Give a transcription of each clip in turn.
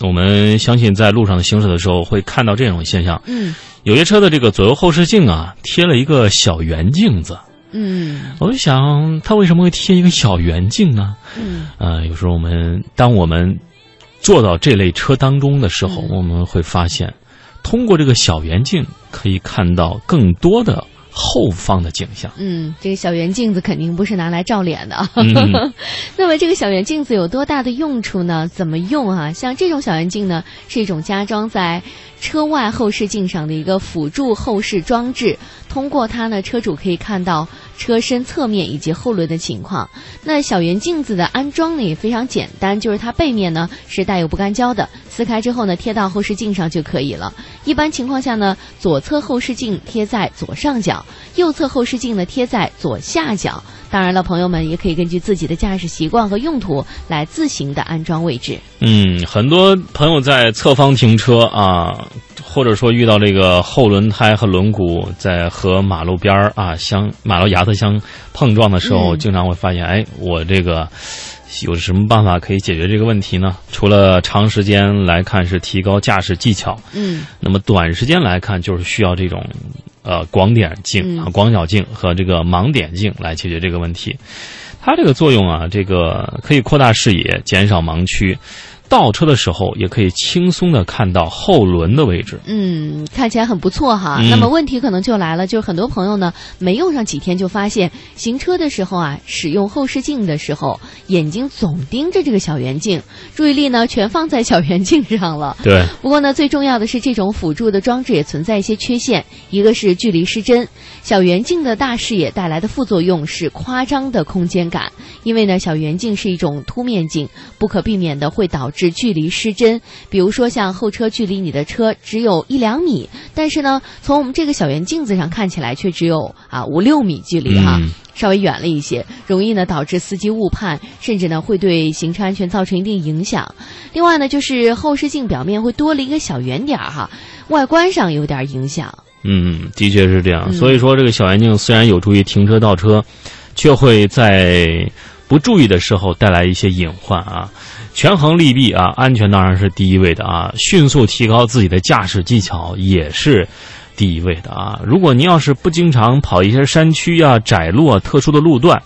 我们相信在路上行驶的时候会看到这种现象。嗯有些车的这个左右后视镜啊，贴了一个小圆镜子。嗯我就想，它为什么会贴一个小圆镜呢？嗯呃，有时候我们当我们坐到这类车当中的时候，嗯我们会发现，通过这个小圆镜可以看到更多的后方的景象。嗯，这个小圆镜子肯定不是拿来照脸的啊。嗯 那么这个小圆镜子有多大的用处呢？怎么用啊？像这种小圆镜呢，是一种加装在车外后视镜上的一个辅助后视装置。通过它呢，车主可以看到车身侧面以及后轮的情况。那小圆镜子的安装呢也非常简单，就是它背面呢是带有不干胶的，撕开之后呢贴到后视镜上就可以了。一般情况下呢，左侧后视镜贴在左上角，右侧后视镜呢贴在左下角。当然了，朋友们也可以根据自己的驾驶习惯和用途来自行的安装位置。嗯，很多朋友在侧方停车啊，或者说遇到这个后轮胎和轮毂在和马路边儿啊相马路牙子相碰撞的时候，嗯经常会发现，哎，我这个有什么办法可以解决这个问题呢？除了长时间来看是提高驾驶技巧，嗯那么短时间来看就是需要这种呃广点镜啊、嗯广角镜和这个盲点镜来解决这个问题。它这个作用啊，这个可以扩大视野，减少盲区。倒车的时候也可以轻松的看到后轮的位置。嗯，看起来很不错哈。嗯那么问题可能就来了，就是很多朋友呢没用上几天就发现，行车的时候啊，使用后视镜的时候，眼睛总盯着这个小圆镜，注意力呢全放在小圆镜上了。对，不过呢，最重要的是这种辅助的装置也存在一些缺陷，一个是距离失真。小圆镜的大视野带来的副作用是夸张的空间感，因为呢，小圆镜是一种凸面镜，不可避免的会导致距离失真。比如说，像后车距离你的车只有一两米，但是呢，从我们这个小圆镜子上看起来却只有啊五六米距离哈。嗯稍微远了一些，容易呢导致司机误判，甚至呢会对行车安全造成一定影响。另外呢，就是后视镜表面会多了一个小圆点儿哈，外观上有点影响。嗯，的确是这样。嗯所以说，这个小圆镜虽然有助于停车倒车，却会在不注意的时候带来一些隐患啊。权衡利弊啊，安全当然是第一位的啊，迅速提高自己的驾驶技巧也是第一位的啊。如果您要是不经常跑一些山区啊、窄路啊、特殊的路段，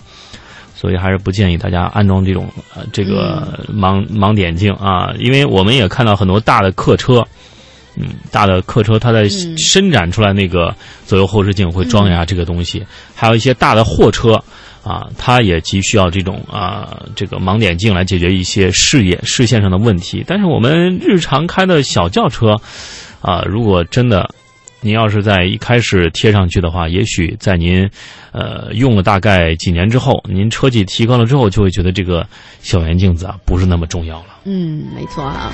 所以还是不建议大家安装这种呃这个盲、盲点镜啊，因为我们也看到很多大的客车。嗯，大的客车它在嗯伸展出来那个左右后视镜会装一下这个东西，还有一些大的货车啊，它也急需要这种啊这个盲点镜来解决一些视野视线上的问题。但是我们日常开的小轿车啊，如果真的您要是在一开始贴上去的话，也许在您呃用了大概几年之后，您车技提高了之后，就会觉得这个小圆镜子啊不是那么重要了。嗯，没错啊。